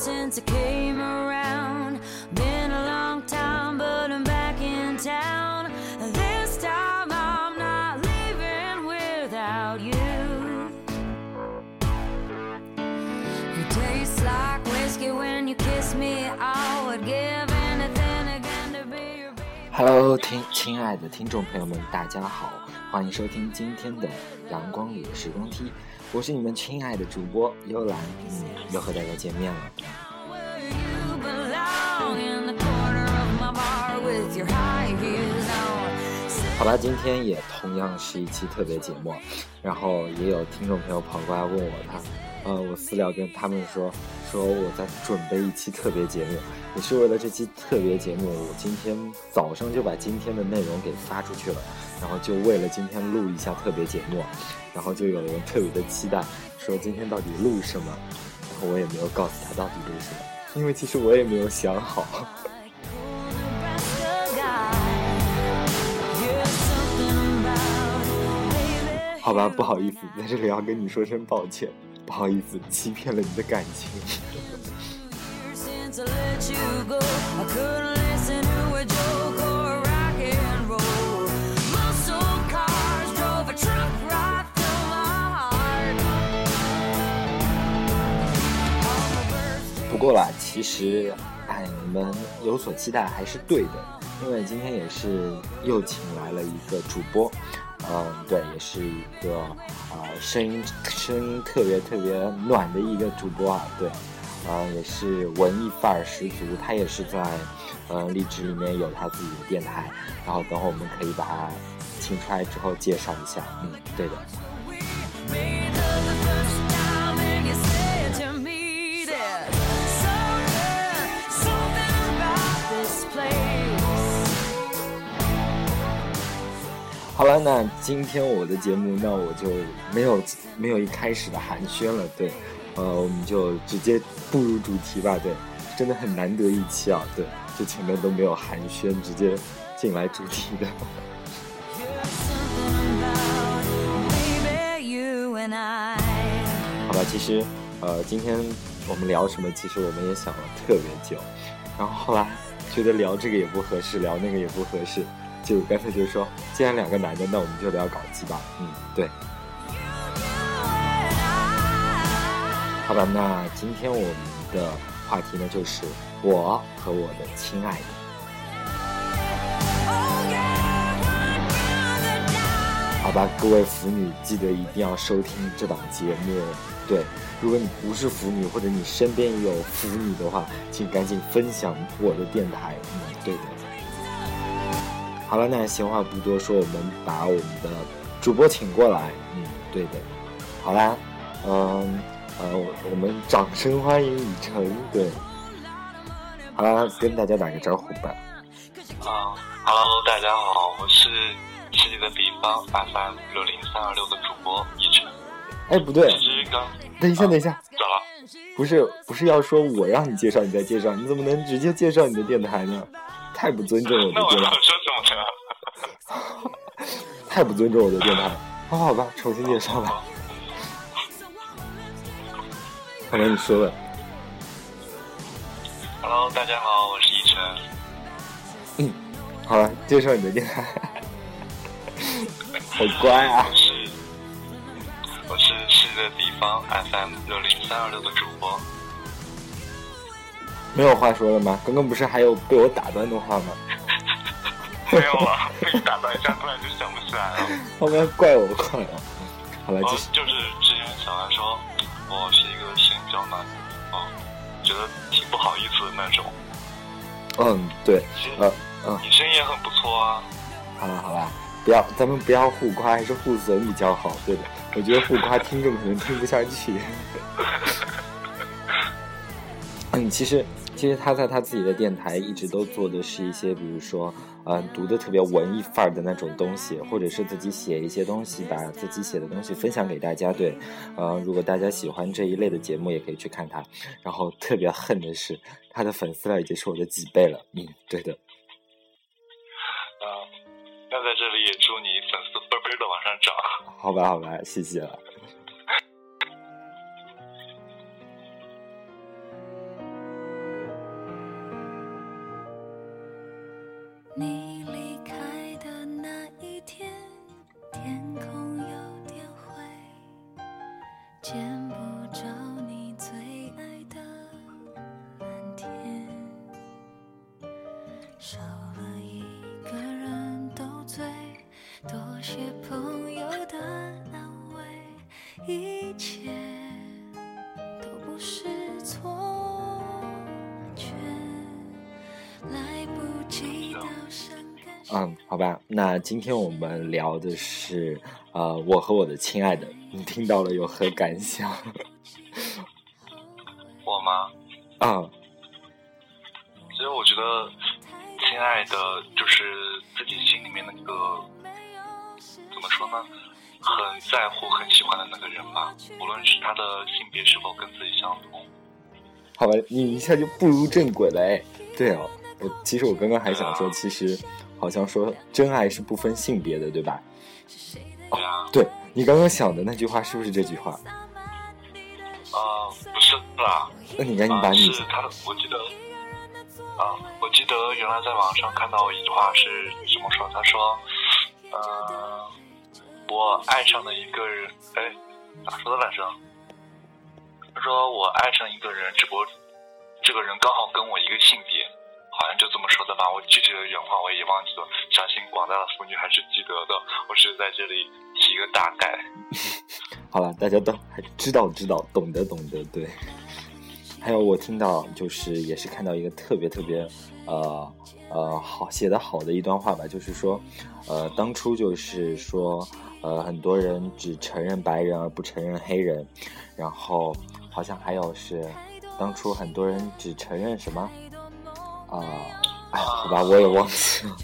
since I came around. Been a long time, but I'm back in town. This time I'm not leaving without you. It tastes like whiskey when you kiss me. I would give anything again to be your baby. Hello，听亲爱的听众朋友们，大家好， 欢迎收听今天的阳光里的时光梯，我是你们亲爱的主播幽兰，嗯，又和大家见面了。好吧，今天也同样是一期特别节目，然后也有听众朋友跑过来问我，他，呃，我私聊跟他们说，说我在准备一期特别节目，也是为了这期特别节目，我今天早上就把今天的内容给发出去了，然后就为了今天录一下特别节目，然后就有人特别的期待，说今天到底录什么，然后我也没有告诉他到底录什么，因为其实我也没有想好。好吧，不好意思，在这里要跟你说声抱歉，不好意思，欺骗了你的感情。不过啦，其实哎，你们有所期待还是对的，因为今天也是又请来了一个主播。嗯，对，也是一个啊、声音声音特别特别暖的一个主播啊，对，嗯、也是文艺范儿十足，他也是在呃荔枝里面有他自己的电台，然后等会我们可以把他请出来之后介绍一下，嗯，对的。好了，那今天我的节目，那我就没有没有一开始的寒暄了，对，呃，我们就直接步入主题吧，对，真的很难得一期啊，对，就前面都没有寒暄，直接进来主题的。好吧，其实呃，今天我们聊什么，其实我们也想了特别久，然后后来觉得聊这个也不合适，聊那个也不合适，就干脆就说，既然两个男的，那我们就聊搞基吧，嗯，对。好吧，那今天我们的话题呢，就是我和我的亲爱的。好吧，各位腐女，记得一定要收听这档节目。对，如果你不是腐女，或者你身边有腐女的话，请赶紧分享我的电台。嗯，对的。好了，那闲话不多说，我们把我们的主播请过来。嗯，对的。好啦，嗯呃，我我们掌声欢迎以晨。对，好啦，跟大家打个招呼吧。啊哈喽，大家好，我是世界的彼方 FM 六零三二六的主播一晨。哎，不对，等一下，等一下。咋了？不是不是要说我让你介绍，你再介绍，你怎么能直接介绍你的电台呢？太不尊重我的那我电台，要说什么呢？太不尊重我的电台。好好吧，重新介绍吧。好吧，你说吧。Hello，大家好，我是一晨。嗯，好了，介绍你的电台。好乖啊！我是我是世界的地方 FM 六零三二六的主播。没有话说了吗？刚刚不是还有被我打断的话吗？没有啊，被你打断一下，突然就想不起来了。后面怪我，怪我。好了，哦继续。，就是之前小兰说我是一个性交男，哦，觉得挺不好意思的那种。嗯，对，呃，嗯，你声音也很不错啊。好了好了，不要，咱们不要互夸，还是互损比较好。对的，我觉得互夸听众可能听不下去。嗯，其实其实他在他自己的电台一直都做的是一些，比如说，呃，读的特别文艺范儿的那种东西，或者是自己写一些东西，把自己写的东西分享给大家。对，呃，如果大家喜欢这一类的节目，也可以去看他。然后特别恨的是，他的粉丝量已经是我的几倍了。嗯，对的。嗯，那在这里也祝你粉丝倍倍的往上涨。好吧，好吧，谢谢了。那今天我们聊的是，呃，我和我的亲爱的，你听到了有何感想？我吗？啊，其实我觉得，亲爱的，就是自己心里面那个怎么说呢，很在乎、很喜欢的那个人吧，无论是他的性别是否跟自己相同。好吧，你一下就步入正轨了，哎，对哦，我其实我刚刚还想说，其实好像说真爱是不分性别的，对吧？对你刚刚想的那句话是不是这句话？啊、不是啦，那你赶紧啊、把你是他的，我记得，啊、我记得原来在网上看到一句话是这么说，他说，呃，我爱上了一个人，哎，咋说的来着？他说我爱上一个人，只不过这个人刚好跟我一个性别，好像就这么说的吧。我具体的原话我也忘记了，相信广大的妇女还是记得的。我只是在这里提个大概。好了，大家都还知道知道，懂得懂得，对。还有我听到就是也是看到一个特别特别呃呃好写的好的一段话吧，就是说呃当初就是说呃很多人只承认白人而不承认黑人，然后好像还有是当初很多人只承认什么啊哎好吧我也忘记了，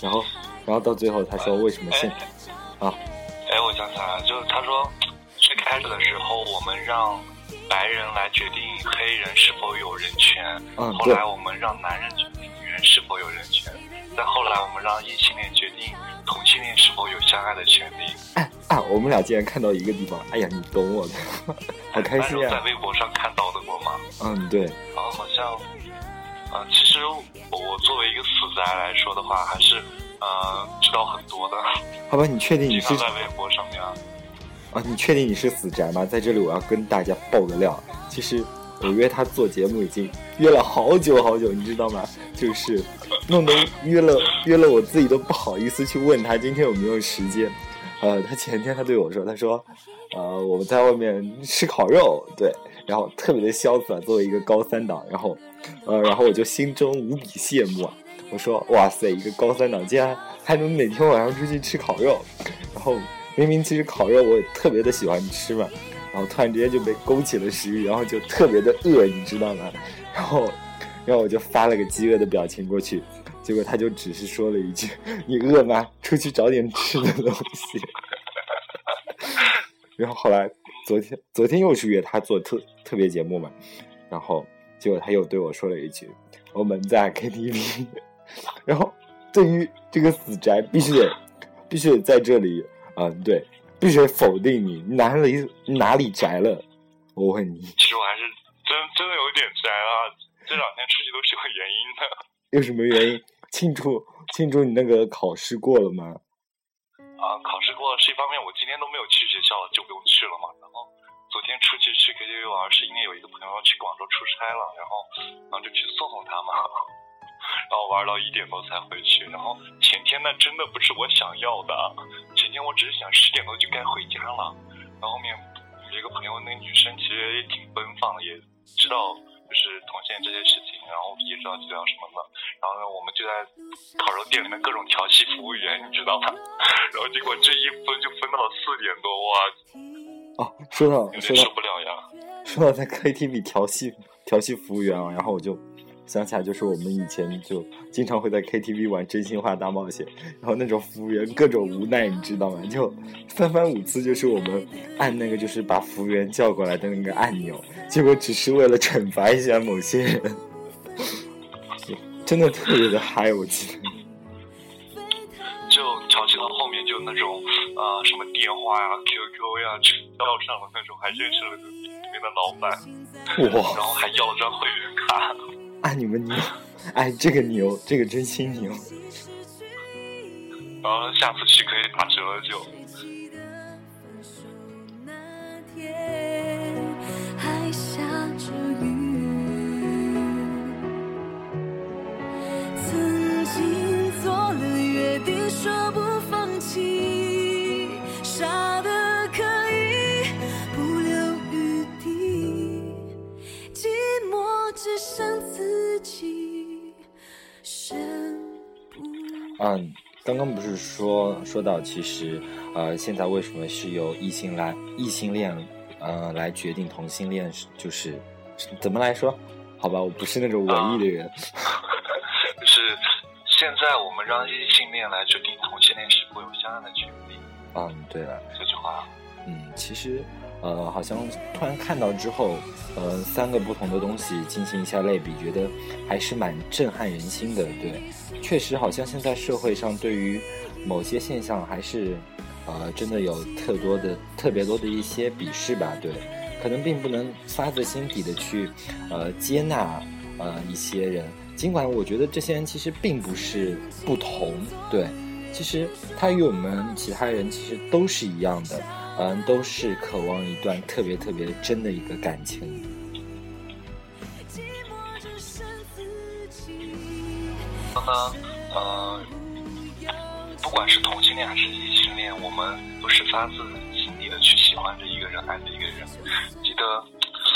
然后然后到最后他说为什么现啊哎，我想起来了，就是他说，最开始的时候我们让白人来决定黑人是否有人权，嗯对后来我们让男人决定女人是否有人权，再后来我们让异性恋决定同性恋是否有相爱的权利。哎啊我们俩竟然看到一个地方，哎呀你懂我的，好开心啊！在微博上看到的过吗？嗯对。然后好像，呃，其实我作为一个死宅来说的话，还是呃知道很多的，好吧，你确定 你是在微博上面啊。啊？你确定你是死宅吗？在这里我要跟大家爆个料，其实我约他做节目已经约了好久好久，你知道吗？就是弄得约了约了，我自己都不好意思去问他今天有没有时间。呃，他前天他对我说，他说，呃，我们在外面吃烤肉，对，然后特别的潇洒，作为一个高三党，然后，呃，然后我就心中无比羡慕。我说，哇塞，一个高三党竟然还能每天晚上出去吃烤肉，然后明明其实烤肉我也特别的喜欢吃嘛，然后突然之间就被勾起了食欲，然后就特别的饿，你知道吗？然后，然后我就发了个饥饿的表情过去，结果他就只是说了一句：“你饿吗？出去找点吃的东西。”然后后来昨天昨天又是约他做特特别节目嘛，然后结果他又对我说了一句：“我们在 KTV。”然后对于这个死宅，必须得必须得在这里，嗯，对，必须得否定你哪里哪里宅了？我问你，其实我还是真真的有点宅啊，这两天出去都是有原因的。有什么原因？庆祝庆祝你那个考试过了吗？啊，考试过了是一方面，我今天都没有去学校，就不用去了嘛。昨天出去去 KTV 玩，是因为有一个朋友去广州出差了，然后然后就去送送他嘛。然后玩到一点多才回去。然后前天那真的不是我想要的，前天我只是想十点多就该回家了。然后后面有一个朋友，那女生其实也挺奔放的，也知道就是同性这些事情，然后也知道治疗什么的。然后呢，我们就在烤肉店里面各种调戏服务员，你知道吗？然后结果这一分就分到了四点多，哇，哦，说到有说到点受不了呀。说到在 KTV 调戏调戏服务员啊，然后我就想起来，就是我们以前就经常会在 KTV 玩真心话大冒险，然后那种服务员各种无奈，你知道吗？就三番五次就是我们按那个就是把服务员叫过来的那个按钮，结果只是为了惩罚一下某些人，真的特别的嗨，我记得。什么电话呀、QQ 呀，全要上了那种，还认识了里面的老板，哇然后还要了张会员卡。哎，你们牛，哎，这个牛，这个真心牛。然后下次去可以打折就。嗯，刚刚不是说说到，其实呃，现在为什么是由异性来异性恋呃来决定同性恋，是就是怎么来说？好吧，我不是那种文艺的人。就是现在我们让异性恋来决定同性恋是否有相应的权利，嗯，对了，这句话，嗯，其实呃，好像突然看到之后，呃，三个不同的东西进行一下类比，觉得还是蛮震撼人心的。对，确实好像现在社会上对于某些现象还是呃，真的有特多的特别多的一些鄙视吧。对，可能并不能发自心底的去呃接纳呃一些人，尽管我觉得这些人其实并不是不同，对。其实他与我们其他人其实都是一样的，嗯，都是渴望一段特别特别真的一个感情。寂寞只剩自己。那么呃，不管是同性恋还是异性恋，我们都是发自心底的去喜欢着一个人，爱着一个人。记得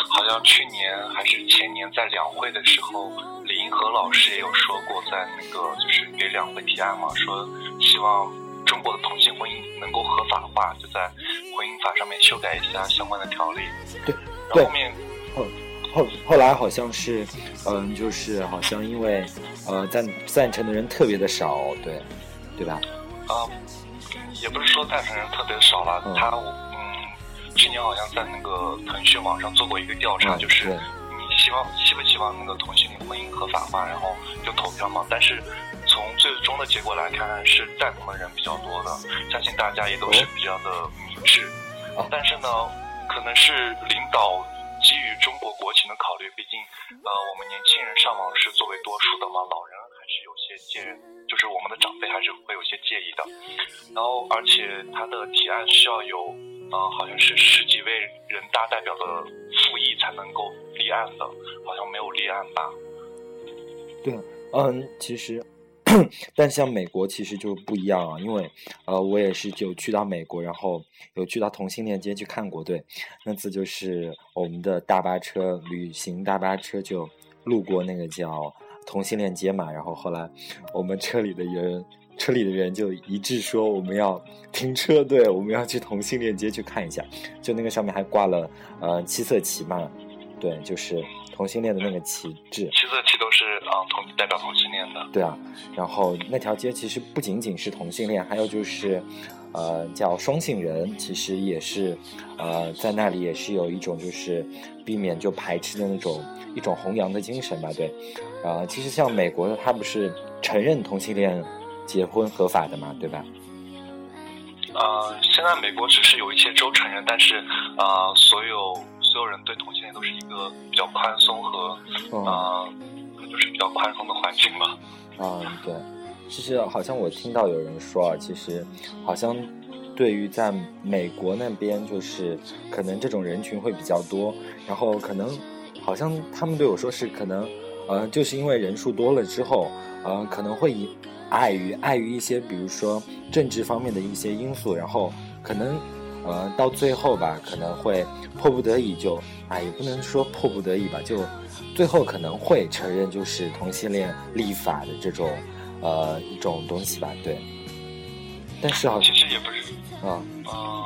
好像去年还是前年在两会的时候，李银河老师也有说过，在那个就是给两会提案嘛，说希望中国的同性婚姻能够合法化，就在婚姻法上面修改一下相关的条例。对然后后面后后后来好像是，嗯，就是好像因为呃赞赞成的人特别的少，对，对吧？啊、也不是说赞成人特别少了，嗯他嗯，去年好像在那个腾讯网上做过一个调查，嗯就是你希望希不希望那个同性恋婚姻合法化，然后就投票嘛。但是从最终的结果来看，是赞同的人比较多的，相信大家也都是比较的明智。哦但是呢，可能是领导基于中国国情的考虑，毕竟呃我们年轻人上网是作为多数的嘛，老人还是有些介，就是我们的长辈还是会有些介意的。然后，而且他的提案需要有，呃，好像是十几位人大代表的复议才能够立案的，好像没有立案吧？对，嗯，其实，但像美国其实就不一样啊，因为呃，我也是有去到美国，然后有去到同性恋街去看过。对，那次就是我们的大巴车旅行大巴车就路过那个叫同性恋街嘛，然后后来我们车里的人。车里的人就一致说我们要停车，对，我们要去同性恋街去看一下。就那个上面还挂了呃七色旗嘛，对，就是同性恋的那个旗帜。七色旗都是啊、呃同代表同性恋的。对啊，然后那条街其实不仅仅是同性恋，还有就是，呃，叫双性人，其实也是，呃，在那里也是有一种就是避免就排斥的那种一种弘扬的精神吧，对，呃，其实像美国的，它不是承认同性恋结婚合法的嘛，对吧？呃，现在美国只是有一些州承认，但是呃，所有所有人对同性恋都是一个比较宽松和嗯呃，就是比较宽松的环境吧。嗯，对，其实好像我听到有人说啊，其实好像对于在美国那边，就是可能这种人群会比较多，然后可能好像他们对我说是可能，呃，就是因为人数多了之后，呃，可能会以碍于碍于一些比如说政治方面的一些因素，然后可能。呃，到最后吧，可能会迫不得已就，哎，也不能说迫不得已吧，就最后可能会承认就是同性恋立法的这种呃一种东西吧，对。但是好像其实也不是，啊，嗯、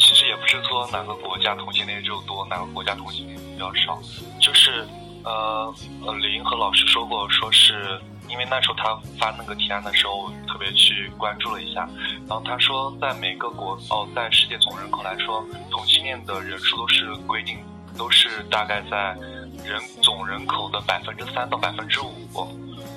其实也不是说哪个国家同性恋就多，哪个国家同性恋比较少，就是呃呃，李银河老师说过，说是因为那时候他发那个提案的时候，特别去关注了一下，然后他说在每个国哦，在世界总人口来说，同性恋的人数都是规定都是大概在人总人口的百分之三到百分之五。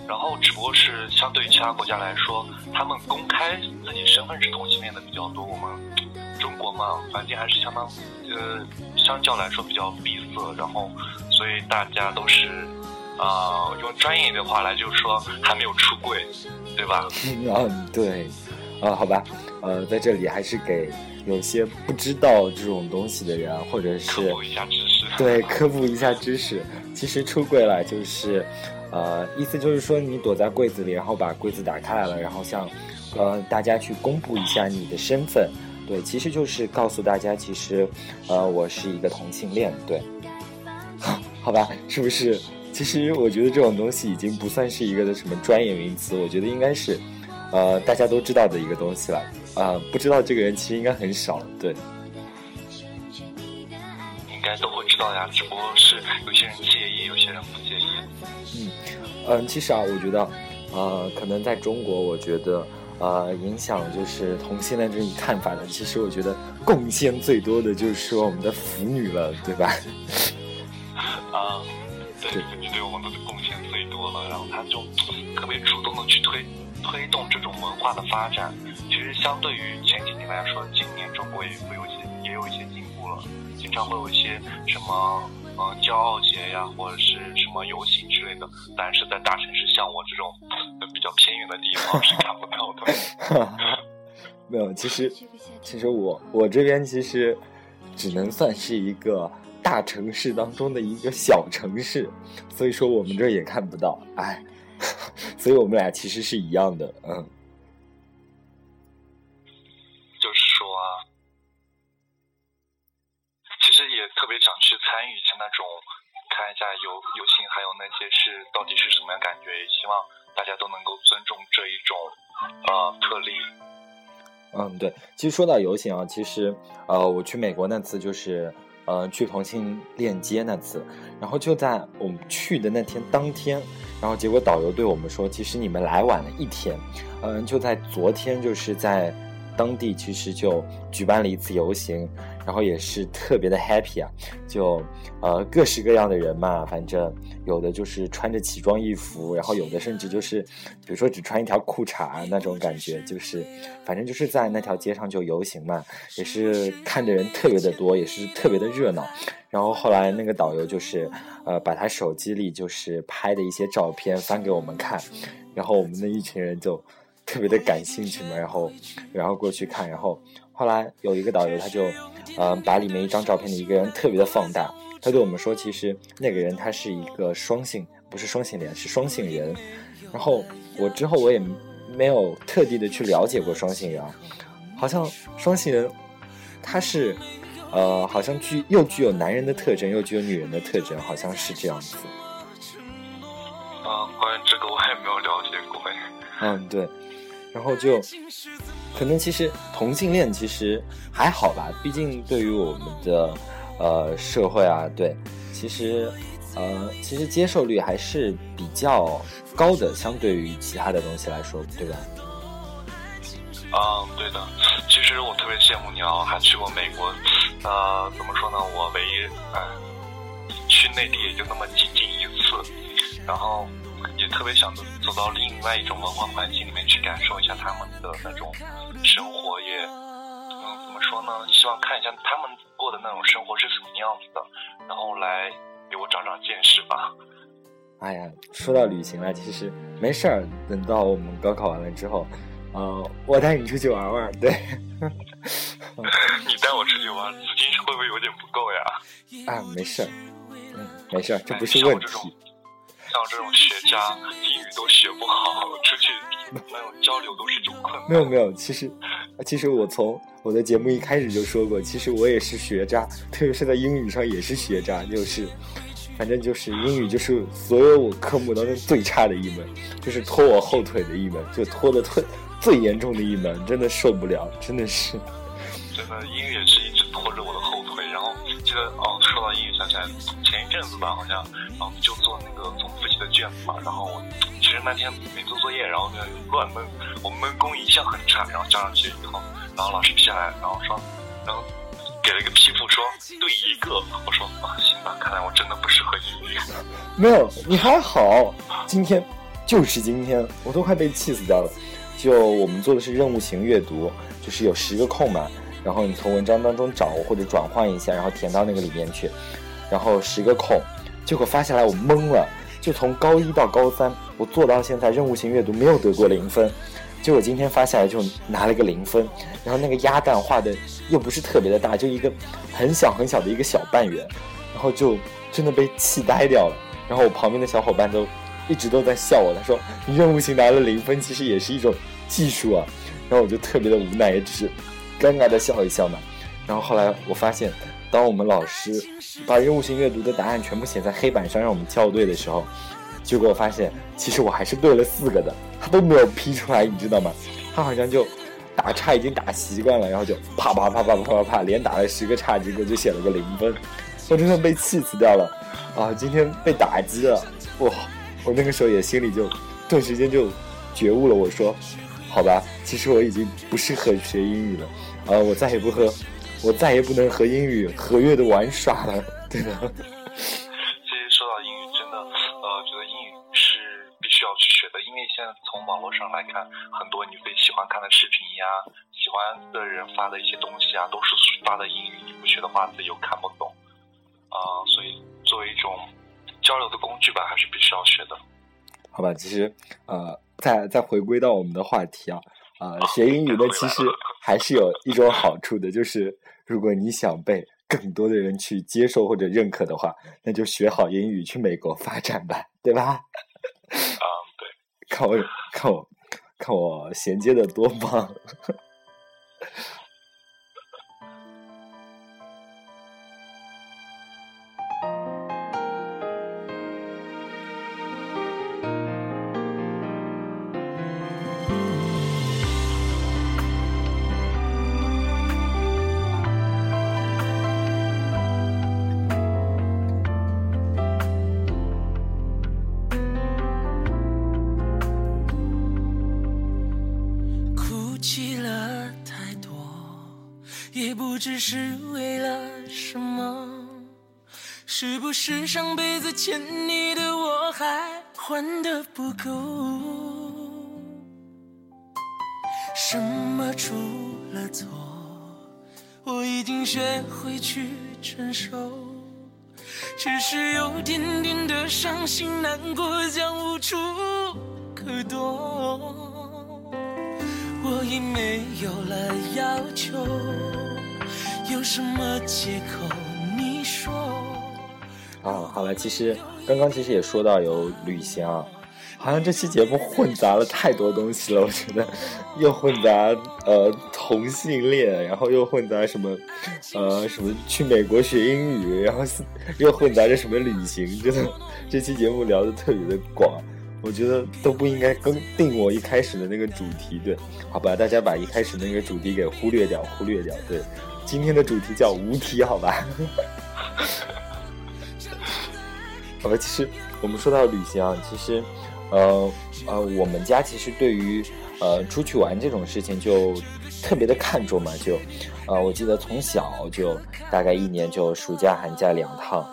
然后只不过是相对于其他国家来说，他们公开自己身份是同性恋的比较多。我们中国嘛，环境还是相当呃，相较来说比较闭塞，然后所以大家都是啊、用专业的话来就是说还没有出柜，对吧？嗯，对，啊，好吧，呃，在这里还是给有些不知道这种东西的人啊，或者是科普一下知识。对科普一下知识。其实出柜了就是，呃，意思就是说你躲在柜子里，然后把柜子打开来了，然后向呃大家去公布一下你的身份。对，其实就是告诉大家，其实呃我是一个同性恋。对，好吧，是不是？其实我觉得这种东西已经不算是一个的什么专业名词，我觉得应该是，呃，大家都知道的一个东西了。呃，不知道这个人其实应该很少。对，应该都会知道呀，只不过是有些人介意，有些人不介意。嗯嗯，其实啊，我觉得，呃，可能在中国，我觉得，呃，影响就是同性恋这种看法的，其实我觉得贡献最多的就是说我们的腐女了，对吧？啊，对对，你对我们的贡献最多了，然后他就特别主动的去推推动这种文化的发展。其实相对于前几年来说，今年中国也会有一些也有一些进步了，经常会有一些什么呃骄傲节呀，或者是什么游行之类的，但是在大城市像我这种比较偏远的地方是看不到的。没有，其实，其实我我这边其实只能算是一个大城市当中的一个小城市，所以说我们这儿也看不到，哎，所以我们俩其实是一样的，嗯。就是说啊，其实也特别想去参与一下那种，看一下游游行，还有那些是到底是什么样感觉，也希望大家都能够尊重这一种呃特例。嗯，对，其实说到游行啊，其实呃，我去美国那次就是呃去重庆链接那次，然后就在我们去的那天当天，然后结果导游对我们说，其实你们来晚了一天，嗯、就在昨天就是在当地其实就举办了一次游行，然后也是特别的 happy 啊，就呃各式各样的人嘛，反正有的就是穿着奇装异服，然后有的甚至就是比如说只穿一条裤衩那种感觉，就是反正就是在那条街上就游行嘛，也是看的人特别的多，也是特别的热闹。然后后来那个导游就是呃把他手机里就是拍的一些照片翻给我们看，然后我们那一群人就特别的感兴趣嘛，然后然后过去看，然后后来有一个导游他就呃把里面一张照片的一个人特别的放大，他对我们说，其实那个人他是一个双性，不是双性恋，是双性人。然后我之后我也没有特地的去了解过双性人啊，好像双性人他是呃好像具又具有男人的特征，又具有女人的特征，好像是这样子。啊、关于这个我也没有了解过哎。嗯，对，然后就可能其实同性恋其实还好吧，毕竟对于我们的呃社会啊，对，其实呃其实接受率还是比较高的，相对于其他的东西来说，对吧？嗯，对的。其实我特别羡慕你啊，还去过美国。呃，怎么说呢？我唯一呃去内地也就那么仅仅一次，然后也特别想走走到另外一种文化环境里面去感受一下他们的那种生活，也嗯怎么说呢？希望看一下他们过的那种生活是什么样子的，然后来给我长长见识吧。哎呀，说到旅行了，其实没事儿，等到我们高考完了之后，呃，我带你出去玩玩，对。你带我出去玩，资金会不会有点不够呀？啊，没事儿，嗯，没事儿，这不是问题。像这种学渣，英语都学不好，出去那种交流都是一种困难。没有没有，其实，其实我从我的节目一开始就说过，其实我也是学渣，特别是在英语上也是学渣，就是，反正就是英语就是所有我科目当中最差的一门，就是拖我后腿的一门，就拖的最最严重的一门，真的受不了，真的是。真的英语也是一直拖着我的后腿。然后记得哦，阵子吧，好像然后就做那个总复习的卷子嘛。然后其实那天没做作业，然后就乱闷，我闷功一向很差。然后交上去以后，然后老师批下来，然后说，然后给了一个批复说对一个。我说啊，行吧，看来我真的不适合英语。没有，你还好。今天就是今天，我都快被气死掉了。就我们做的是任务型阅读，就是有十个空嘛，然后你从文章当中找或者转换一下，然后填到那个里面去，然后十个空，结果发下来我懵了，就从高一到高三，我做到现在任务型阅读没有得过零分，结果今天发下来就拿了个零分，然后那个鸭蛋画的又不是特别的大，就一个很小很小的一个小半圆，然后就真的被气呆掉了。然后我旁边的小伙伴都一直都在笑我，他说你任务型拿了零分，其实也是一种技术啊。然后我就特别的无奈，也只是尴尬的笑一笑嘛。然后后来我发现，当我们老师把任务型阅读的答案全部写在黑板上让我们校对的时候，结果发现其实我还是对了四个的，他都没有批出来，你知道吗？他好像就打岔已经打习惯了，然后就啪啪啪啪啪啪啪连打了十个叉，结果就写了个零分，我真的被气死掉了啊！今天被打击了，哇！我那个时候也心里就顿时间就觉悟了，我说，好吧，其实我已经不适合学英语了，啊，我再也不和。我再也不能和英语和悦的玩耍了，对的。其实说到英语，真的，呃，觉得英语是必须要去学的，因为现在从网络上来看，很多你会喜欢看的视频呀，喜欢的人发的一些东西啊，都是发的英语，你不学的话自己又看不懂，啊，所以作为一种交流的工具吧，还是必须要学的。好吧，其实，呃，再再回归到我们的话题啊，啊，学英语呢，其实还是有一种好处的，就是。如果你想被更多的人去接受或者认可的话，那就学好英语去美国发展吧，对吧？啊，对，看我，看我，看我衔接的多棒！欠你的我还还的不够？什么出了错？我已经学会去承受，只是有点点的伤心难过，将无处可躲。我已没有了要求。有什么借口？你说。啊，好了，其实刚刚其实也说到有旅行啊，好像这期节目混杂了太多东西了。我觉得又混杂呃同性恋，然后又混杂什么呃什么去美国学英语，然后又混杂着什么旅行，真的这期节目聊的特别的广。我觉得都不应该跟定我一开始的那个主题，对，好吧，大家把一开始那个主题给忽略掉，忽略掉，对。今天的主题叫无题，好吧？好吧，其实我们说到旅行啊，其实，呃呃，我们家其实对于呃出去玩这种事情就特别的看重嘛，就，呃，我记得从小就大概一年就暑假寒假两趟，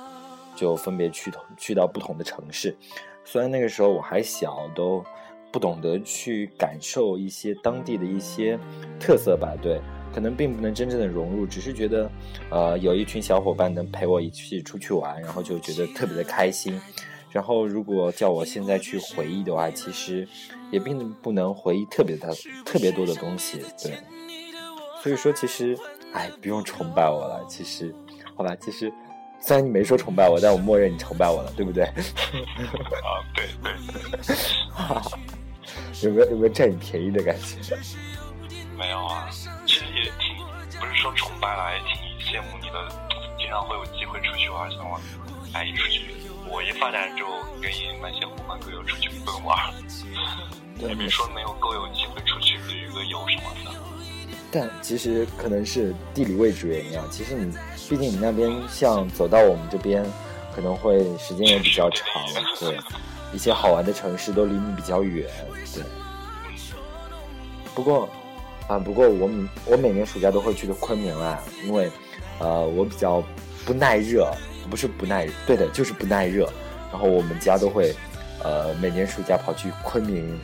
就分别去同去到不同的城市。虽然那个时候我还小，都不懂得去感受一些当地的一些特色吧，对。可能并不能真正的融入，只是觉得，呃，有一群小伙伴能陪我一起出去玩，然后就觉得特别的开心。然后如果叫我现在去回忆的话，其实也并不能回忆特别的特别多的东西，对。所以说，其实，哎，不用崇拜我了。其实，好吧，其实虽然你没说崇拜我，但我默认你崇拜我了，对不对？啊，对对。有没有有没有占你便宜的感觉？没有啊。也挺不是说崇拜了，也挺羡慕你的，经常会有机会出去玩，像我，哎，一出去，我一发展之后，跟那些伙伴都有出去疯玩。也别说没有够有机会出去旅个游什么的。但其实可能是地理位置原因啊。其实你，毕竟你那边像走到我们这边，可能会时间也比较长，对，一些好玩的城市都离你比较远，对。不过。啊，不过我我每年暑假都会去的昆明啊，因为，呃，我比较不耐热，不是不耐，对的，就是不耐热。然后我们家都会，呃，每年暑假跑去昆明，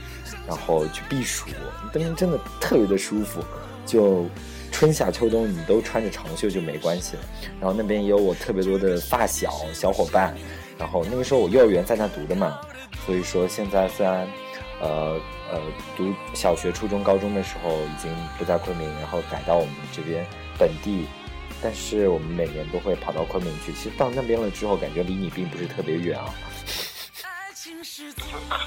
然后去避暑，那边真的特别的舒服，就春夏秋冬你都穿着长袖就没关系了。然后那边也有我特别多的发小小伙伴，然后那个时候我幼儿园在那读的嘛，所以说现在虽然呃呃读小学、初中、高中的时候已经不在昆明，然后改到我们这边本地，但是我们每年都会跑到昆明去。其实到那边了之后，感觉离你并不是特别远啊。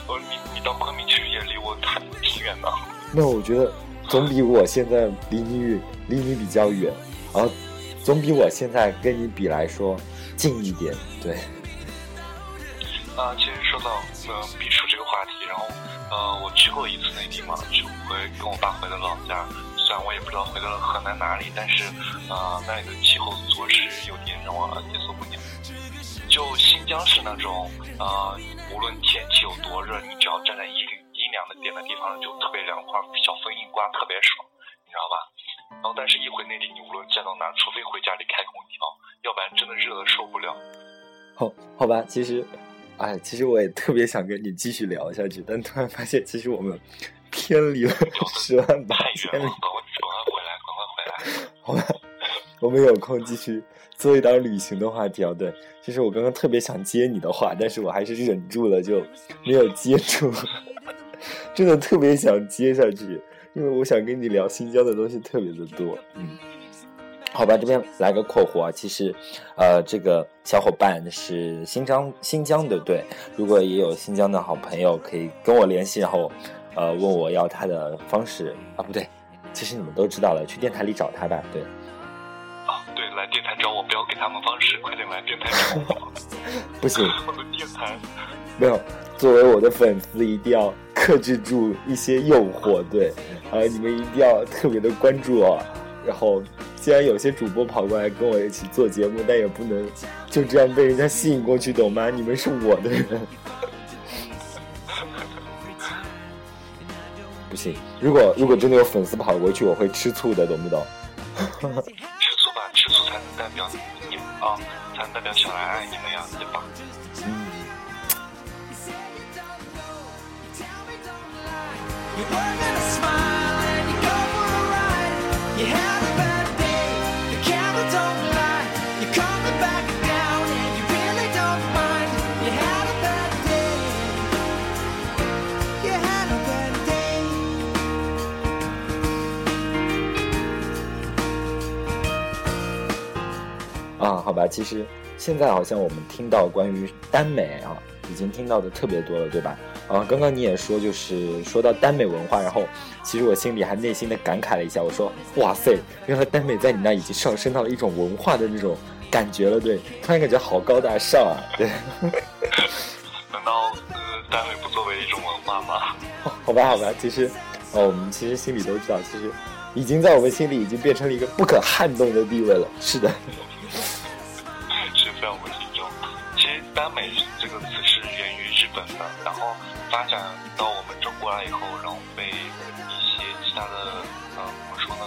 我你你到昆明去也离我太挺远的。那我觉得总比我现在离你远，离你比较远，然后总比我现在跟你比来说近一点。对，啊，其实说到呃避暑这个话题，呃我去过一次内地嘛，就回跟我爸回了老家。虽然我也不知道回到了河南哪里，但是呃那里的气候着实有点让我接受不了。就新疆是那种呃无论天气有多热，你只要站在阴阴凉的点的地方，就特别凉快，小风一刮特别爽，你知道吧？然后但是一回内地，你无论站到哪，除非回家里开空调，要不然真的热的受不了。好，好吧，其实，哎，其实我也特别想跟你继续聊下去，但突然发现，其实我们偏离了十万八千里远了，。赶快回来，赶快回来。好吧，我们有空继续做一档旅行的话题啊。对，其实我刚刚特别想接你的话，但是我还是忍住了，就没有接住。真的特别想接下去，因为我想跟你聊新疆的东西特别的多。嗯，好吧，这边来个括弧啊，其实，呃，这个小伙伴是新疆新疆的，对，如果也有新疆的好朋友，可以跟我联系，然后，呃，问我要他的方式啊，不对，其实你们都知道了，去电台里找他吧，对。啊，对，来电台找我，不要给他们方式，快点来电台找我。不行，我的电台，没有。作为我的粉丝，一定要克制住一些诱惑，对，呃，你们一定要特别的关注我。然后，虽然有些主播跑过来跟我一起做节目，但也不能就这样被人家吸引过去，懂吗？你们是我的人。不行，如果如果真的有粉丝跑过去，我会吃醋的，懂不懂？吃醋吧，吃醋才能代表你们啊，才能代表小兰爱你们呀，对吧？嗯。You work and a smile and you go for a ride. You have 啊，好吧，其实现在好像我们听到关于耽美啊，已经听到的特别多了，对吧？啊，刚刚你也说，就是说到耽美文化，然后其实我心里还内心的感慨了一下，我说，哇塞，原来耽美在你那已经上升到了一种文化的那种感觉了，对，突然感觉好高大上啊，对，难道呃耽美不作为一种文化吗？好吧，好吧，其实，哦，我们其实心里都知道，其实已经在我们心里已经变成了一个不可撼动的地位了，是的。耽美这个词是源于日本的，然后发展到我们中国来以后，然后被一些其他的呃怎么说呢？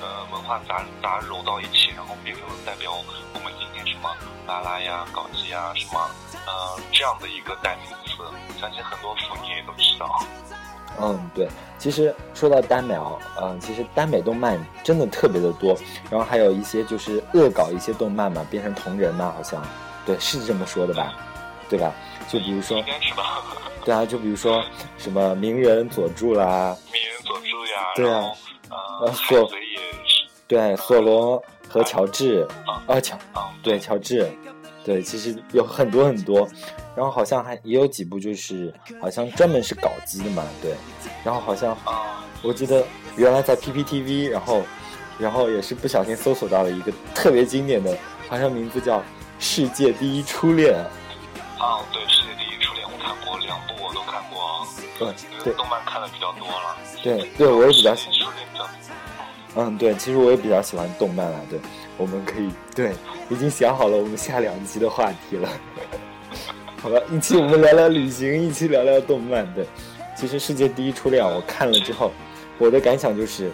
呃，文化杂杂糅到一起，然后变成了代表我们今天什么拉拉呀、搞基呀什么呃这样的一个代名词。相信很多腐女也都知道。嗯，对，其实说到耽美啊，嗯，其实耽美动漫真的特别的多，然后还有一些就是恶搞一些动漫嘛，变成同人嘛，好像，对，是这么说的吧，对吧？就比如说应，该是吧？对啊，就比如说什么名人佐助啦，鸣人佐助呀，对啊呃 索对，索罗和乔治，啊，乔，啊，对，乔治，对，其实有很多很多，然后好像还也有几部就是好像专门是搞基的嘛，对，然后好像啊。我记得原来在 PPTV，然后，然后也是不小心搜索到了一个特别经典的，好像名字叫《世界第一初恋》。啊，对，《世界第一初恋》我看过两部，我都看过。对这对动漫看的比较多了。对对，我也比较喜世界第一初恋比较。嗯，对，其实我也比较喜欢动漫啊。对，我们可以对，已经想好了我们下两期的话题了。好吧，一期我们聊聊旅行，一期聊聊动漫。对，其实《世界第一初恋》我看了之后，我的感想就是，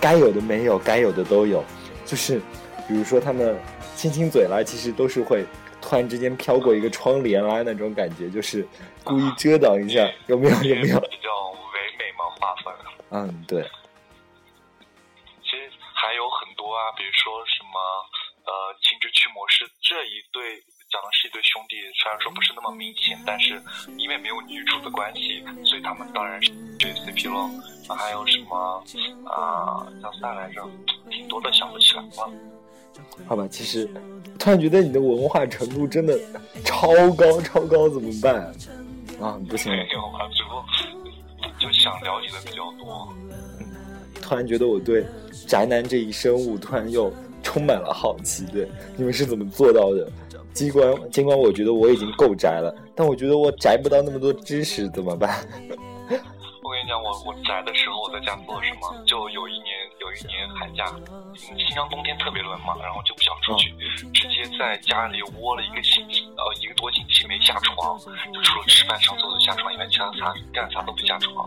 该有的没有，该有的都有。就是，比如说他们亲亲嘴啦，其实都是会突然之间飘过一个窗帘啦，那种感觉，就是故意遮挡一下，有没有？有没有？比较唯美嘛，画风。嗯，对，其实还有很多啊，比如说什么呃，青之驱魔师这一对讲的是一对兄弟，虽然说不是那么明显，但是因为没有女主的关系，所以他们当然是对 CP 咯。啊，还有什么啊，叫啥来着？挺多的，想不起来了。好吧，其实突然觉得你的文化程度真的超高超高，怎么办？啊，不行了没，有吧，只不过就想了解的比较多。突然觉得我对宅男这一生物突然又充满了好奇。对，你们是怎么做到的？尽管尽管我觉得我已经够宅了，但我觉得我宅不到那么多知识，怎么办？我跟你讲，我我宅的时候我在家做什么？就有一年有一年寒假，嗯新疆冬天特别冷嘛，然后就不想出去，直接在家里窝了一个星期，呃一个多星期没下床，就除了吃饭上厕所下床以外，其他啥干啥都不下床。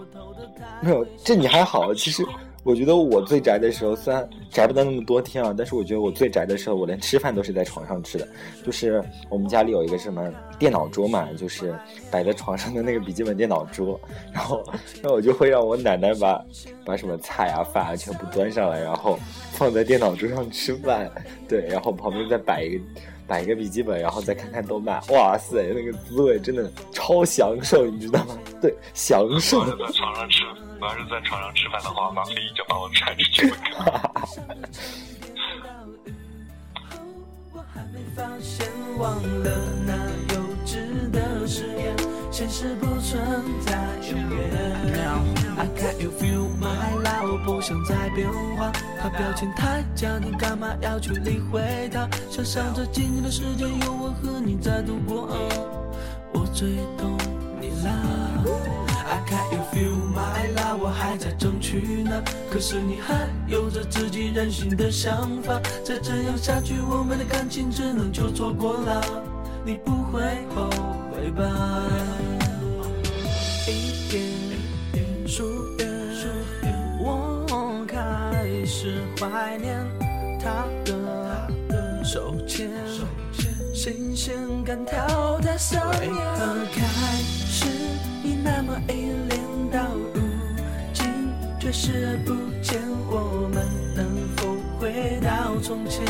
没有，这你还好。其实我觉得我最宅的时候，虽然宅不到那么多天啊，但是我觉得我最宅的时候，我连吃饭都是在床上吃的。就是我们家里有一个什么电脑桌嘛，就是摆在床上的那个笔记本电脑桌，然后然后我就会让我奶奶把把什么菜啊饭啊全部端上来，然后放在电脑桌上吃饭。对，然后旁边再摆一个。摆一个笔记本，然后再看看动漫，哇塞，那个滋味真的超享受，你知道吗？对，享受。在床上吃，我要是在床上吃饭的话，马飞一脚把我踹出去。我还没发现，忘了那幼稚的誓言，现实不存在永远。I got you feel my love，不想再变化。他表情太假，你干嘛要去理会他？想象着今天的时间有我和你在度过，我最懂在争取呢。可是你还有着自己任性的想法，再这样下去，我们的感情只能就错过了。你不会后悔吧？一点点疏远，我开始怀念他的手牵，新鲜感跳在上面。为何开始你那么依恋，却视而不见？我们能否回到从前，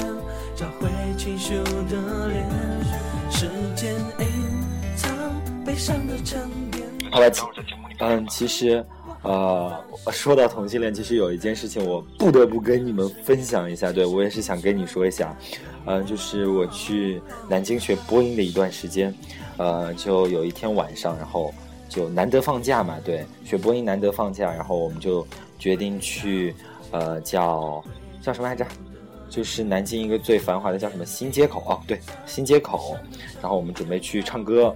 找回清秀的脸？时间隐藏悲伤的沉淀。好了，嗯，其实，呃，说到同性恋，其实有一件事情我不得不跟你们分享一下，对我也是想跟你说一下，嗯、就是我去南京学播音的一段时间，呃，就有一天晚上，然后就难得放假嘛，对，学播音难得放假，然后我们就决定去，呃，叫叫什么来着？就是南京一个最繁华的叫什么新街口哦，对，新街口，然后我们准备去唱歌，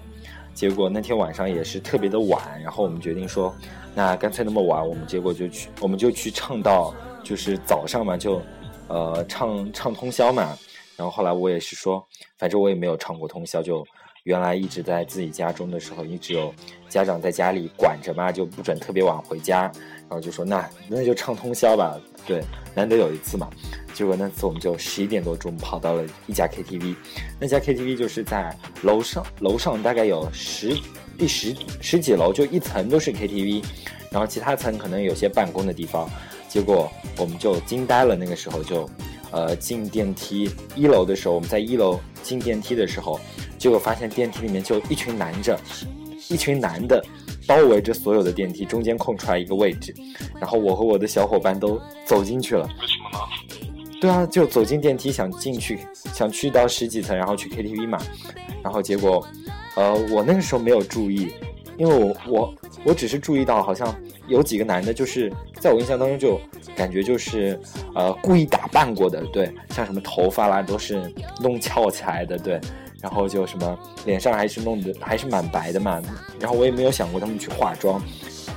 结果那天晚上也是特别的晚，然后我们决定说，那干脆那么晚，我们结果就去，我们就去唱到就是早上嘛，就呃唱唱通宵嘛。然后后来我也是说，反正我也没有唱过通宵，就原来一直在自己家中的时候，一直有家长在家里管着嘛，就不准特别晚回家。然后就说那那就唱通宵吧，对，难得有一次嘛。结果那次我们就十一点多钟跑到了一家 KTV，那家 KTV 就是在楼上，楼上大概有十第十十几楼，就一层都是 KTV，然后其他层可能有些办公的地方。结果我们就惊呆了，那个时候就，呃，进电梯一楼的时候，我们在一楼进电梯的时候，结果发现电梯里面就一群男着，一群男的包围着所有的电梯，中间空出来一个位置，然后我和我的小伙伴都走进去了。为什么呢？对啊，就走进电梯想进去，想去到十几层，然后去 KTV 嘛。然后结果，呃，我那个时候没有注意，因为我我我只是注意到好像有几个男的，就是在我印象当中就感觉就是呃故意打扮过的，对，像什么头发啦都是弄翘起来的，对，然后就什么脸上还是弄的还是蛮白的嘛。然后我也没有想过他们去化妆。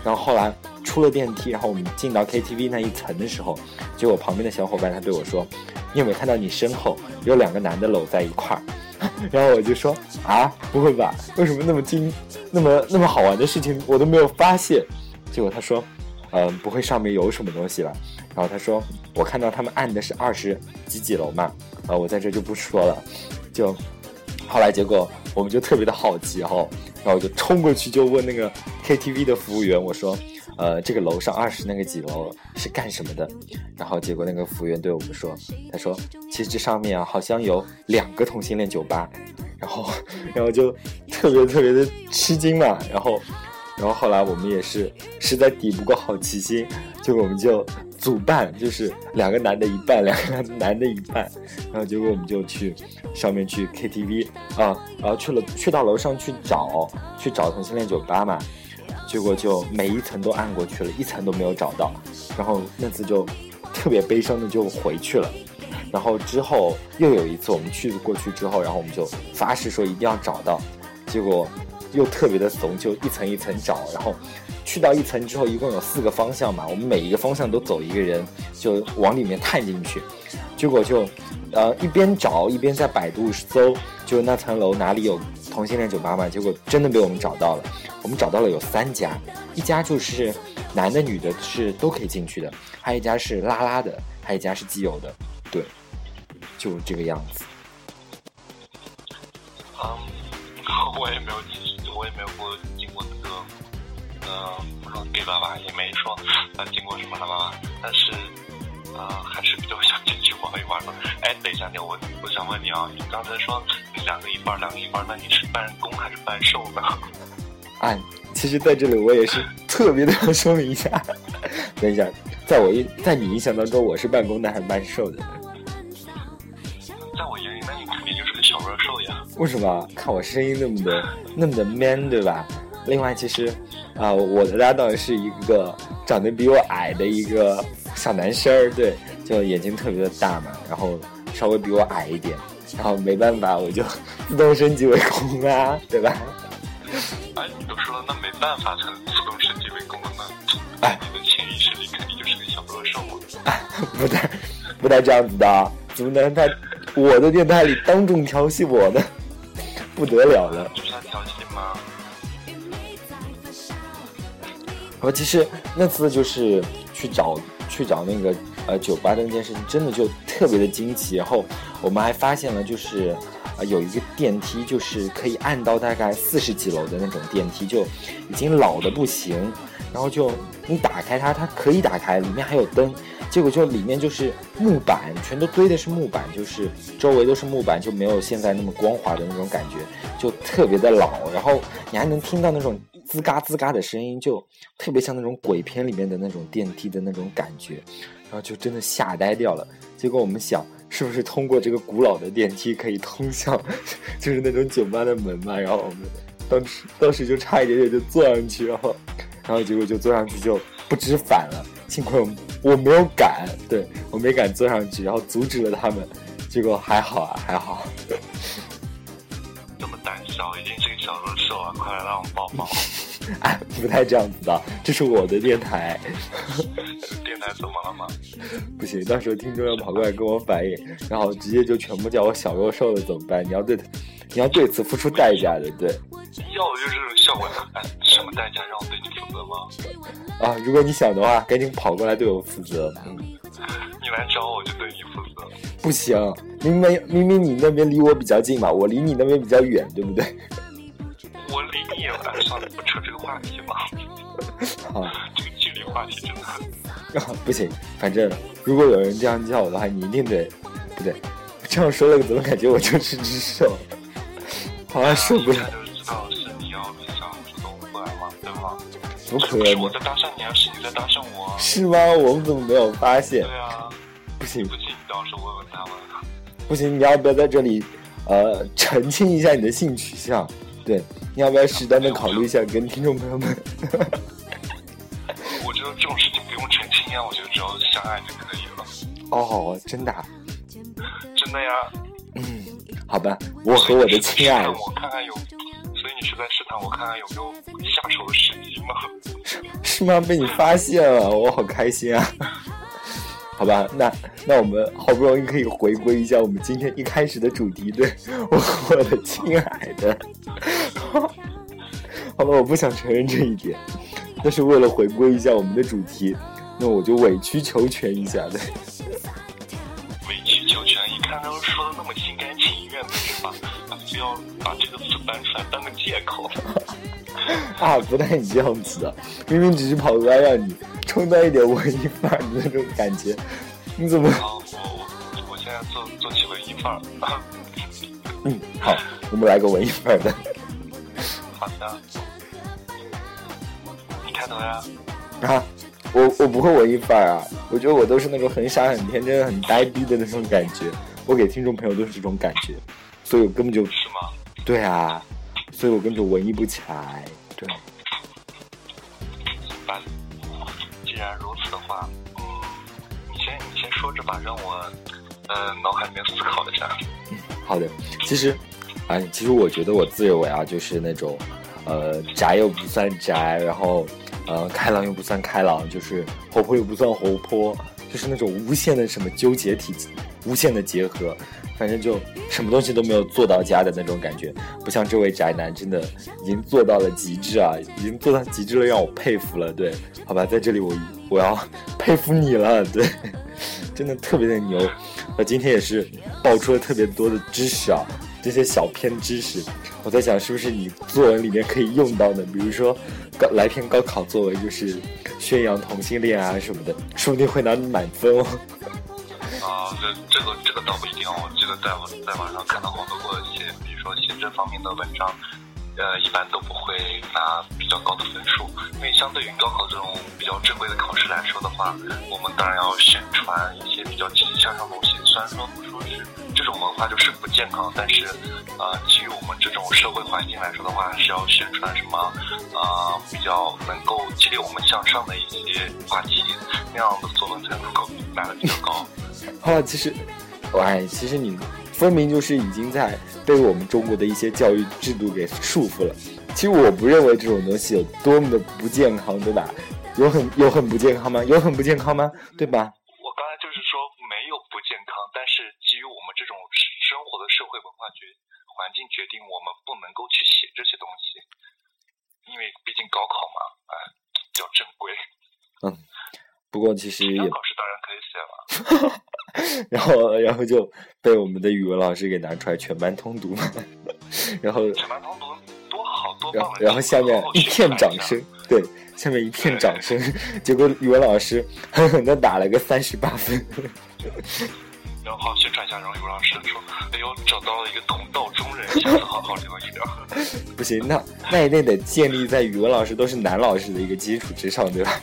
然后后来出了电梯，然后我们进到 KTV 那一层的时候，结果旁边的小伙伴他对我说：“你有没有看到你身后有两个男的搂在一块儿？” 然后我就说：“啊，不会吧？为什么那么惊，那么那么好玩的事情我都没有发现？”结果他说：“嗯、不会上面有什么东西吧？”然后他说：“我看到他们按的是二十几几楼嘛，啊，我在这就不说了。”就后来结果我们就特别的好奇哈、然后我就冲过去就问那个 KTV 的服务员，我说，呃，这个楼上二十那个几楼是干什么的？然后结果那个服务员对我们说，他说，其实这上面啊好像有两个同性恋酒吧。然后 然后就特别特别的吃惊嘛，然后然后后来我们也是实在抵不过好奇心，结果我们就组伴，就是两个男的一半，两个男的一半，然后结果我们就去上面去 KTV 啊，然后去了去到楼上去找去找同性恋酒吧嘛，结果就每一层都按过去了，一层都没有找到，然后那次就特别悲伤的就回去了。然后之后又有一次我们去过去之后，然后我们就发誓说一定要找到，结果又特别的怂，就一层一层找，然后去到一层之后，一共有四个方向嘛，我们每一个方向都走一个人，就往里面探进去，结果就呃一边找一边在百度搜，就那层楼哪里有同性恋酒吧嘛，结果真的被我们找到了，我们找到了有三家，一家就是男的女的是都可以进去的，还有一家是拉拉的，还有一家是基友的，对。就这个样子。嗯，我也没有，我也没有过经过那个，嗯，gay 爸爸也没说啊经过什么了吧，但是啊还是比较想进去玩一玩的。哎，等一下，你我我想问你啊，你刚才说你两个一半，两个一半，那你是半攻还是半受呢？哎，其实在这里我也是特别的要说明一下。等一下，在我印在你印象当中，我是半攻的还是半受的？弱兽呀。为什么？看我声音那么的那么的 man，对吧？另外，其实啊、我的搭档是一个长得比我矮的一个小男生儿，对，就眼睛特别的大嘛，然后稍微比我矮一点，然后没办法，我就自动升级为公啊，对吧？哎，你都说了，那没办法才能自动升级为公了呢。哎你的潜意识里肯定就是个小弱兽嘛。不带不带这样子的，怎么能在我的电台里当众调戏我的？不得了了！就算调戏吗？我其实那次就是去找去找那个呃酒吧的那件事情，真的就特别的惊奇。然后我们还发现了，就是呃有一个电梯，就是可以按到大概四十几楼的那种电梯，就已经老的不行。然后就你打开它，它可以打开，里面还有灯。结果就里面就是木板，全都堆的是木板，就是周围都是木板，就没有现在那么光滑的那种感觉，就特别的老。然后你还能听到那种吱嘎吱嘎的声音，就特别像那种鬼片里面的那种电梯的那种感觉，然后就真的吓呆掉了。结果我们想，是不是通过这个古老的电梯可以通向，就是那种酒吧的门嘛？然后我们当时当时就差一点点就坐上去，然后然后结果就坐上去就不知反了。幸亏我我没有敢，对我没敢坐上去，然后阻止了他们，结果还好啊，还好。这么胆小，一定是个小弱兽啊！快来让我抱抱。哎，不太这样子的，这是我的电台，电台怎么了吗？不行，到时候听众要跑过来跟我反映，然后直接就全部叫我小弱兽了，怎么办？你要对，你要对此付出代价的，对。要的就是这种效果。哎，什么代价让我对你负责吗？啊，如果你想的话，赶紧跑过来对我负责。嗯，你来找我就对你负责。不行，明明明明你那边离我比较近嘛，我离你那边比较远，对不对？我离你也哎，算了，不扯这个话题吧。啊，这个距离话题真的很……不行，反正如果有人这样叫我的话，你一定得，不对，这样说了怎么感觉我就是只手？好像受不了，么可能是我？在搭讪你啊，是你在搭讪我啊。是吗？我们怎么没有发现对？啊，不行不行你到时候问问他们。不行，你要不要在这里，呃，澄清一下你的性取向？对，你要不要适当的考虑一下，跟听众朋友们？我觉得这种事情不用澄清呀，我觉得只要相爱就可以了。哦，真的啊、真的呀。嗯，好吧，我和我的亲爱我看看有，你是在试探我看看有没有下手的时机吗？是吗？被你发现了，我好开心啊！好吧，那那我们好不容易可以回归一下我们今天一开始的主题，对我和我的亲爱的。好了，我不想承认这一点，但是为了回归一下我们的主题，那我就委曲求全一下，对。委曲求全，一看都说的那么心甘？还非要把这个词搬出来当个借口。啊，不带你这样子的，明明只是跑过来让你充当一点文艺范儿的那种感觉，你怎么？啊，我我我现在做做起文艺范儿。嗯，好，我们来个文艺范儿的。好的，你开头呀。啊，我我不会文艺范儿啊，我觉得我都是那种很傻、很天真、很呆逼的那种感觉。我给听众朋友都是这种感觉，所以我根本就是吗？对啊，所以我根本就文艺不起来。对，既然如此的话，嗯，你先你先说着吧，让我呃脑海里面思考一下。嗯 好的，其实，啊，其实我觉得我自认为啊，就是那种，呃，宅又不算宅，然后，呃，开朗又不算开朗，就是活泼又不算活泼，就是那种无限的什么纠结体，无限的结合，反正就什么东西都没有做到家的那种感觉，不像这位宅男，真的已经做到了极致啊，已经做到极致了，让我佩服了。对，好吧，在这里我我要 佩服你了，对，真的特别的牛。我今天也是爆出了特别多的知识啊，这些小偏知识，我在想是不是你作文里面可以用到的，比如说高来篇高考作文就是宣扬同性恋啊什么的，说不定会拿满分哦。啊，这这个这个倒不一定，我记得在我在网上看到好多过一些，比如说写这方面的文章。呃，一般都不会拿比较高的分数，因为相对于高考这种比较正规的考试来说的话，我们当然要宣传一些比较积极向上的东西。虽然说不说是这种文化就是不健康，但是，呃，基于我们这种社会环境来说的话，还是要宣传什么，啊，比较能够激励我们向上的一些话题，那样的作文才能够拿的比较高。啊，其实，哎，其实你。分明就是已经在被我们中国的一些教育制度给束缚了。其实我不认为这种东西有多么的不健康，对吧？有很有很不健康吗？有很不健康吗？对吧？我刚才就是说没有不健康，但是基于我们这种生活的社会文化决环境决定，我们不能够去写这些东西，因为毕竟高考嘛，哎，比较正规。嗯，不过其实也考试当 然后，然后就被我们的语文老师给拿出来全班通读嘛。然后全班通读多好多棒！然后下面一片掌声，对，下面一片掌声。结果语文老师狠狠的打了个三十八分。然后好宣传一下，然后语文老师说：“哎呦，找到了一个同道中人，下次好好聊一聊。” 不行，那那也得建立在语文老师都是男老师的一个基础之上，对吧？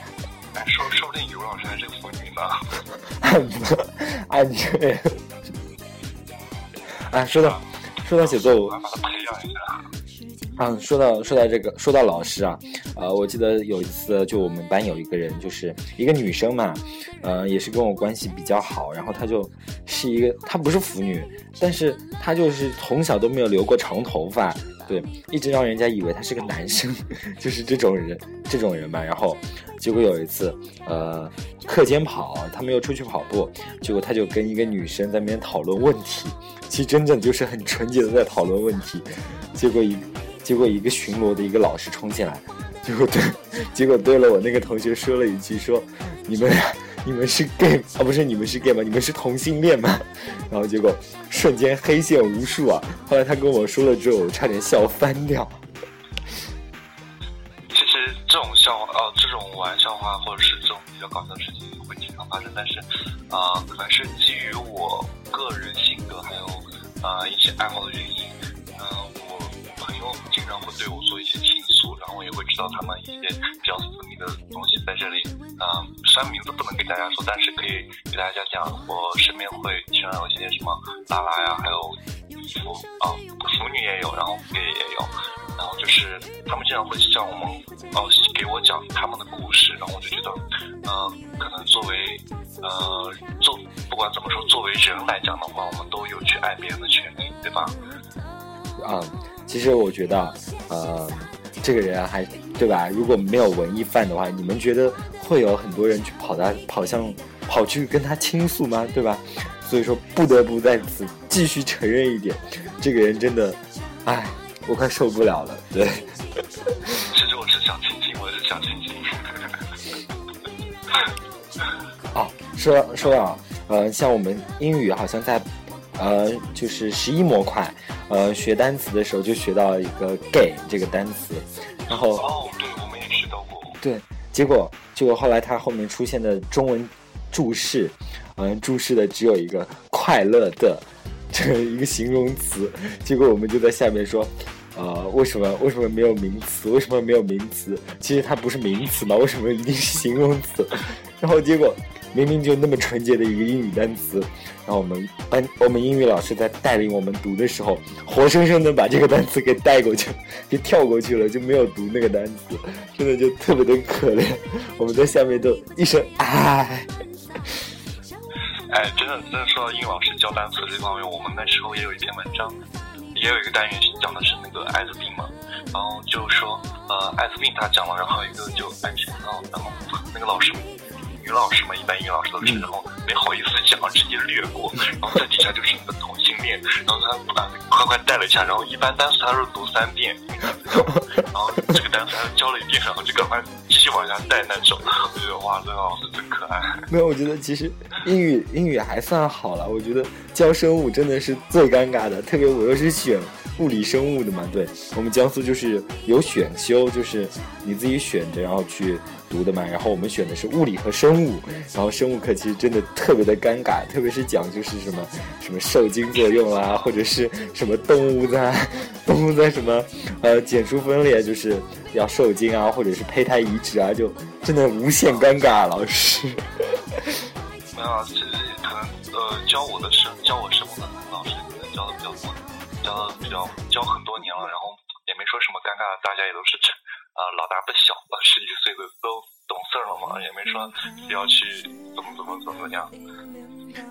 哎，说说不定语文老师还是个腐女呢。啊，你这，哎，说到说到写作文，啊，说到说到这个，说到老师啊，呃，我记得有一次，就我们班有一个人，就是一个女生嘛，呃，也是跟我关系比较好，然后她就是一个，她不是腐女，但是她就是从小都没有留过长头发。对，一直让人家以为他是个男生，就是这种人，这种人嘛。然后，结果有一次，呃，课间跑，他们又出去跑步，结果他就跟一个女生在那边讨论问题，其实真正就是很纯洁的在讨论问题。结果一，结果一个巡逻的一个老师冲进来，结果对，结果对了我那个同学说了一句，说你们俩。你们是 gay 啊？不是你们是 gay 吗？你们是同性恋吗？然后结果瞬间黑线无数啊！后来他跟我说了之后，我差点笑翻掉。其实这种笑话，呃，这种玩笑话或者是这种比较搞笑的事情会经常发生，但是，啊，可能是基于我个人性格还有啊一些爱好的原因，嗯，我朋友经常会对我做一些会知道他们一些比较私密的东西在这里。嗯，虽然名字不能给大家说，但是可以给大家讲，我身边会经常有一些什么拉拉呀，还有腐啊腐女也有，然后 gay 也有，然后就是他们经常会向我们哦给我讲他们的故事，然后我就觉得，嗯，可能作为呃做不管怎么说，作为人来讲的话，我们都有去爱别人的权利，对吧？啊，其实我觉得，呃，这个人还对吧？如果没有文艺范的话，你们觉得？会有很多人去跑他跑向跑去跟他倾诉吗？对吧？所以说不得不在此继续承认一点，这个人真的，唉，我快受不了了。对，其实我是想亲亲，我是想亲亲。哦，说到说到，呃，像我们英语好像在，呃，就是十一模块，呃，学单词的时候就学到一个 gay 这个单词，然后哦，对，我们也学到过。对。结果，结果后来它后面出现的中文注释，嗯，注释的只有一个快乐的这一个形容词，结果我们就在下面说，呃，为什么为什么没有名词？为什么没有名词？其实它不是名词嘛，为什么一定是形容词？然后结果明明就那么纯洁的一个英语单词，然后我们班我们英语老师在带领我们读的时候，活生生的把这个单词给带过去，给跳过去了，就没有读那个单词，真的就特别的可怜。我们在下面都一声唉。哎，真的，真的说到英语老师教单词这方面，我们那时候也有一篇文章，也有一个单元讲的是那个艾滋病嘛，然后就说，呃，艾滋病他讲了，然后一个就安全套，然后那个老师，女老师嘛，一般英语老师都是，然后没好意思讲，直接略过，然后在底下就是那个同性恋，然后他啊快快带了一下，然后一般单词他是读三遍，然后这个单词他教了一遍，然后就赶快继续往下带那种，我觉得哇，这个老师真可爱。没有，我觉得其实英语英语还算好了。我觉得教生物真的是最尴尬的，特别我又是选物理生物的嘛。对我们江苏就是有选修，就是你自己选着然后去读的嘛。然后我们选的是物理和生物，然后生物课其实真的特别的尴尬，特别是讲就是什么什么受精作用啊，或者是什么动物在 动物在什么呃减数分裂，就是要受精啊，或者是胚胎移植啊，就真的无限尴尬，老师。没有啊，其实可能呃教我的生教我生物的老师可能教的比较多，教的比较教很多年了，然后也没说什么尴尬，大家也都是啊、老大不小了，十几岁的都懂事了嘛，也没说要去怎么怎么怎么样。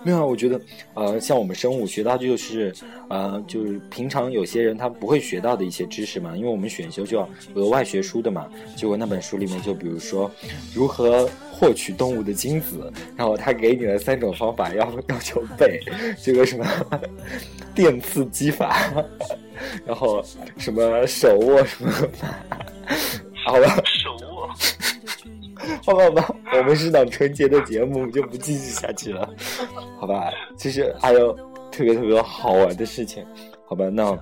没有，我觉得，呃，像我们生物学到就是，呃，就是平常有些人他不会学到的一些知识嘛，因为我们选修就要额外学书的嘛。结果那本书里面就比如说如何获取动物的精子，然后他给你了三种方法要要求背，这个什么电刺激法，然后什么手握什么法，好吧。手握，好吧，好吧，我们是档纯洁的节目，就不继续下去了，好吧？其实还有特别特别好玩的事情，好吧？那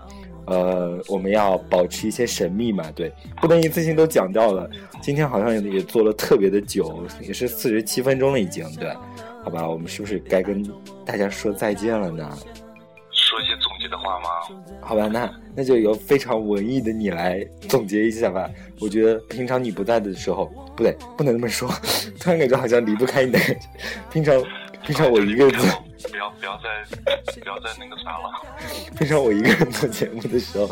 呃，我们要保持一些神秘嘛，对，不能一次性都讲掉了。今天好像也也做了特别的久，也是四十七分钟了已经，对，好吧？我们是不是该跟大家说再见了呢？的话吗？好吧，那那就由非常文艺的你来总结一下吧。我觉得平常你不在的时候，不对，不能这么说，突然感觉好像离不开你的感觉。平常平常我一个人做，不要不要再不要再那个啥了。平常我一个人做节目的时候，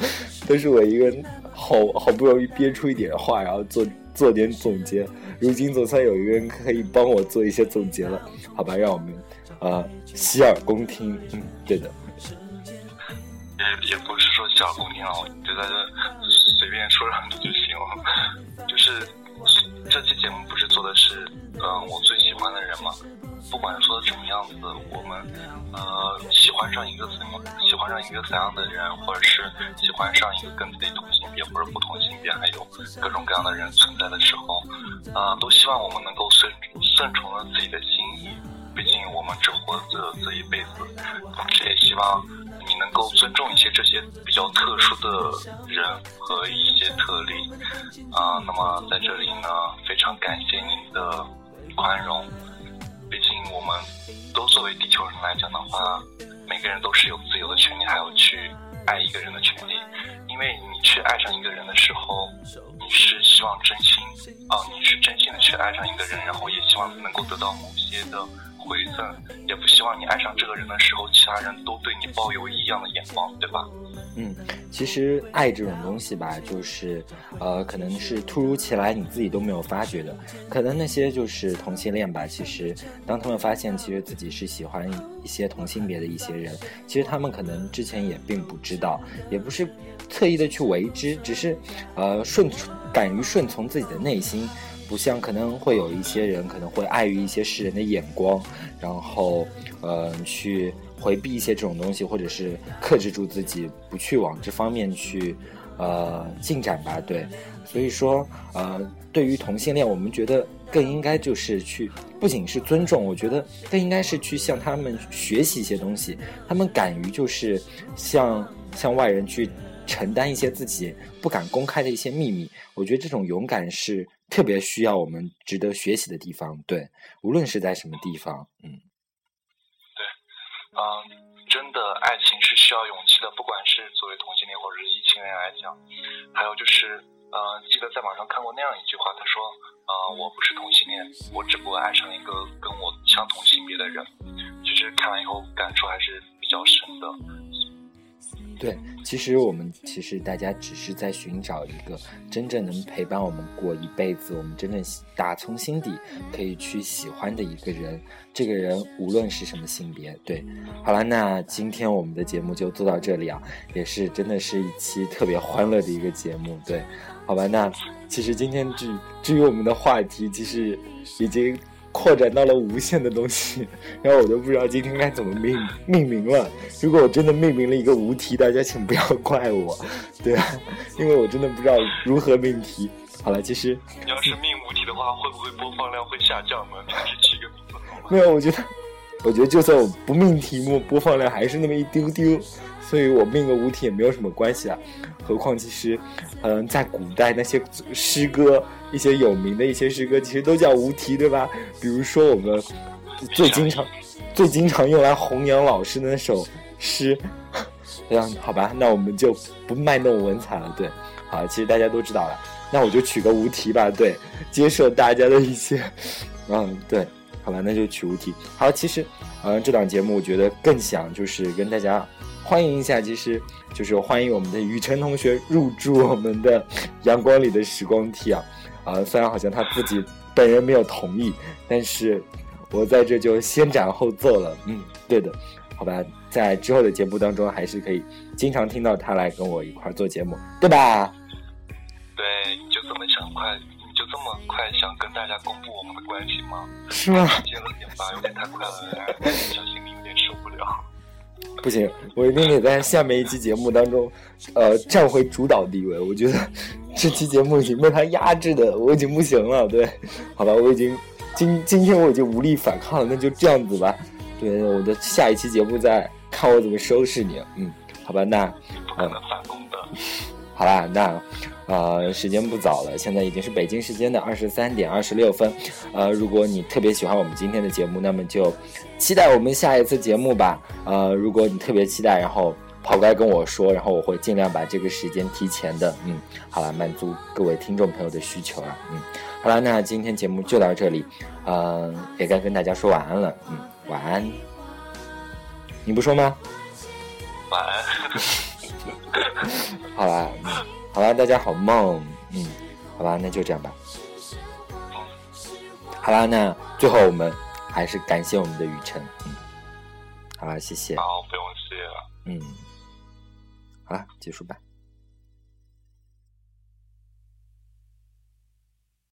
都是我一个人好好不容易憋出一点话，然后做做点总结。如今总算有一个人可以帮我做一些总结了，好吧？让我们呃洗耳恭听。嗯，对的。也也不是说洗耳恭听了，我就在这随便说两句就行了。就是这期节目不是做的是，嗯、我最喜欢的人嘛。不管说的什么样子，我们呃喜欢上一个怎么喜欢上一个怎样的人，或者是喜欢上一个跟自己同性别或者不同性别，还有各种各样的人存在的时候，啊、都希望我们能够顺顺从了自己的心意。毕竟我们只活着这一辈子，同时也希望能够尊重一些这些比较特殊的人和一些特例。啊、那么在这里呢，非常感谢您的宽容。毕竟我们都作为地球人来讲的话，每个人都是有自由的权利，还有去爱一个人的权利。因为你去爱上一个人的时候，你是希望真心啊、你是真心的去爱上一个人，然后也希望能够得到某些的回赠，也不希望你爱上这个人的时候，其他人都对你抱有异样的眼光，对吧？嗯，其实爱这种东西吧，就是呃，可能是突如其来，你自己都没有发觉的。可能那些就是同性恋吧，其实当他们发现其实自己是喜欢一些同性别的一些人，其实他们可能之前也并不知道，也不是特意的去为之，只是呃顺从敢于顺从自己的内心。不像可能会有一些人可能会碍于一些世人的眼光，然后呃去回避一些这种东西，或者是克制住自己，不去往这方面去呃进展吧。对，所以说呃对于同性恋，我们觉得更应该就是去不仅是尊重，我觉得更应该是去向他们学习一些东西，他们敢于就是向向外人去承担一些自己不敢公开的一些秘密。我觉得这种勇敢是特别需要我们值得学习的地方。对，无论是在什么地方，嗯。对嗯，真的爱情是需要勇气的，不管是作为同性恋或者是异性恋来讲。还有就是，呃，记得在网上看过那样一句话，他说，呃，我不是同性恋，我只不过爱上一个跟我相同性别的人。其实看完以后感触还是比较深的。对，其实我们其实大家只是在寻找一个真正能陪伴我们过一辈子，我们真正打从心底可以去喜欢的一个人。这个人无论是什么性别，对，好了，那今天我们的节目就做到这里啊，也是真的是一期特别欢乐的一个节目，对，好吧，那其实今天至至于我们的话题，其实已经。扩展到了无限的东西，然后我就不知道今天该怎么命命名了。如果我真的命名了一个无题，大家请不要怪我，对啊，因为我真的不知道如何命题。好了，其实你要是命无题的话，会不会播放量会下降呢？你还是起个名字好。没有，我觉得，我觉得就算我不命题目，播放量还是那么一丢丢，所以我命个无题也没有什么关系啊。何况其实，嗯，在古代那些诗歌。一些有名的一些诗歌其实都叫无题，对吧？比如说我们最经常、最经常用来弘扬老师的那首诗，这样好吧？那我们就不卖弄文采了，对。好，其实大家都知道了，那我就取个无题吧，对，接受大家的一些，嗯，对，好吧，那就取无题。好，其实，嗯，这档节目我觉得更想就是跟大家欢迎一下，其实就是欢迎我们的雨辰同学入驻我们的阳光里的时光梯啊。啊，虽然好像他自己本人没有同意，但是我在这就先斩后奏了。嗯，对的，好吧，在之后的节目当中，还是可以经常听到他来跟我一块做节目，对吧？对，你就这么想快，你就这么快想跟大家公布我们的关系吗？是吗？接了点吧，有点太快了，小心里有点受不了。不行，我一定得在下面一期节目当中，呃，占回主导地位。我觉得这期节目已经被他压制的，我已经不行了。对，好吧，我已经今今天我已经无力反抗了，那就这样子吧。对，我的下一期节目再看我怎么收拾你。嗯，好吧，那嗯反攻的。好吧，那呃，时间不早了，现在已经是北京时间的二十三点二十六分。呃，如果你特别喜欢我们今天的节目，那么就期待我们下一次节目吧。呃，如果你特别期待，然后跑过来跟我说，然后我会尽量把这个时间提前的。嗯，好了，满足各位听众朋友的需求了。嗯，好了，那今天节目就到这里，呃，也该跟大家说晚安了。嗯，晚安。你不说吗？晚安。好了，嗯，好啦，大家好梦，嗯，好吧，那就这样吧。好啦，那最后我们还是感谢我们的雨辰，嗯，好啦，谢谢。好，不用谢了。嗯，好了，结束吧。